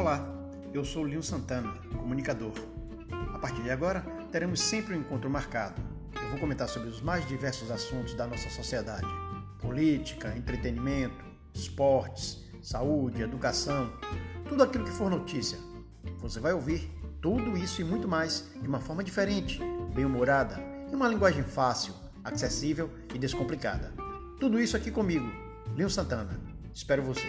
Olá, Eu sou Linho Santana, comunicador. A partir de agora, teremos sempre um encontro marcado. Eu vou comentar sobre os mais diversos assuntos da nossa sociedade: política, entretenimento, esportes, saúde, educação, tudo aquilo que for notícia. Você vai ouvir tudo isso e muito mais de uma forma diferente, bem-humorada, em uma linguagem fácil, acessível e descomplicada. Tudo isso aqui comigo, Linho Santana. Espero você.